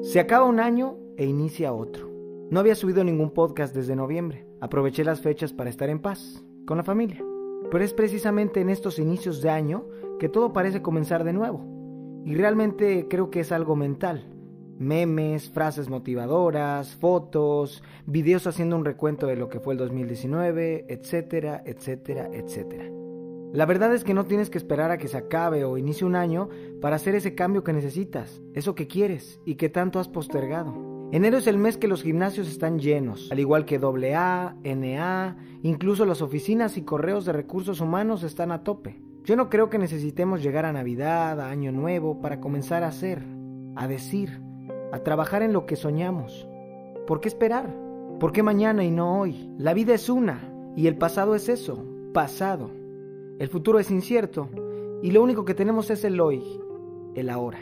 Se acaba un año e inicia otro. No había subido ningún podcast desde noviembre. Aproveché las fechas para estar en paz, con la familia. Pero es precisamente en estos inicios de año que todo parece comenzar de nuevo. Y realmente creo que es algo mental. Memes, frases motivadoras, fotos, videos haciendo un recuento de lo que fue el 2019, etcétera, etcétera, etcétera. La verdad es que no tienes que esperar a que se acabe o inicie un año para hacer ese cambio que necesitas, eso que quieres y que tanto has postergado. Enero es el mes que los gimnasios están llenos, al igual que AA, NA, incluso las oficinas y correos de recursos humanos están a tope. Yo no creo que necesitemos llegar a Navidad, a Año Nuevo, para comenzar a hacer, a decir, a trabajar en lo que soñamos. ¿Por qué esperar? ¿Por qué mañana y no hoy? La vida es una, y el pasado es eso, pasado. El futuro es incierto y lo único que tenemos es el hoy, el ahora.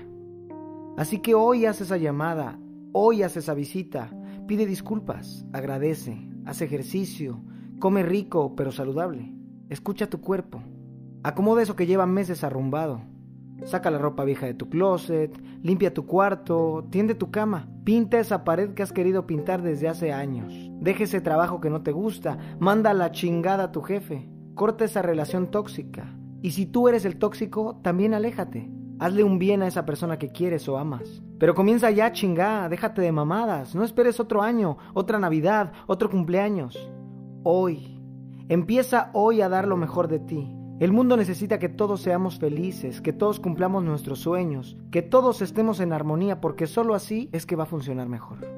Así que hoy haz esa llamada, hoy haz esa visita, pide disculpas, agradece, haz ejercicio, come rico pero saludable, escucha tu cuerpo, acomoda eso que lleva meses arrumbado, saca la ropa vieja de tu closet, limpia tu cuarto, tiende tu cama, pinta esa pared que has querido pintar desde hace años, deja ese trabajo que no te gusta, manda la chingada a tu jefe, Corta esa relación tóxica. Y si tú eres el tóxico, también aléjate. Hazle un bien a esa persona que quieres o amas. Pero comienza ya, chingá, déjate de mamadas. No esperes otro año, otra Navidad, otro cumpleaños. Hoy. Empieza hoy a dar lo mejor de ti. El mundo necesita que todos seamos felices, que todos cumplamos nuestros sueños, que todos estemos en armonía, porque solo así es que va a funcionar mejor.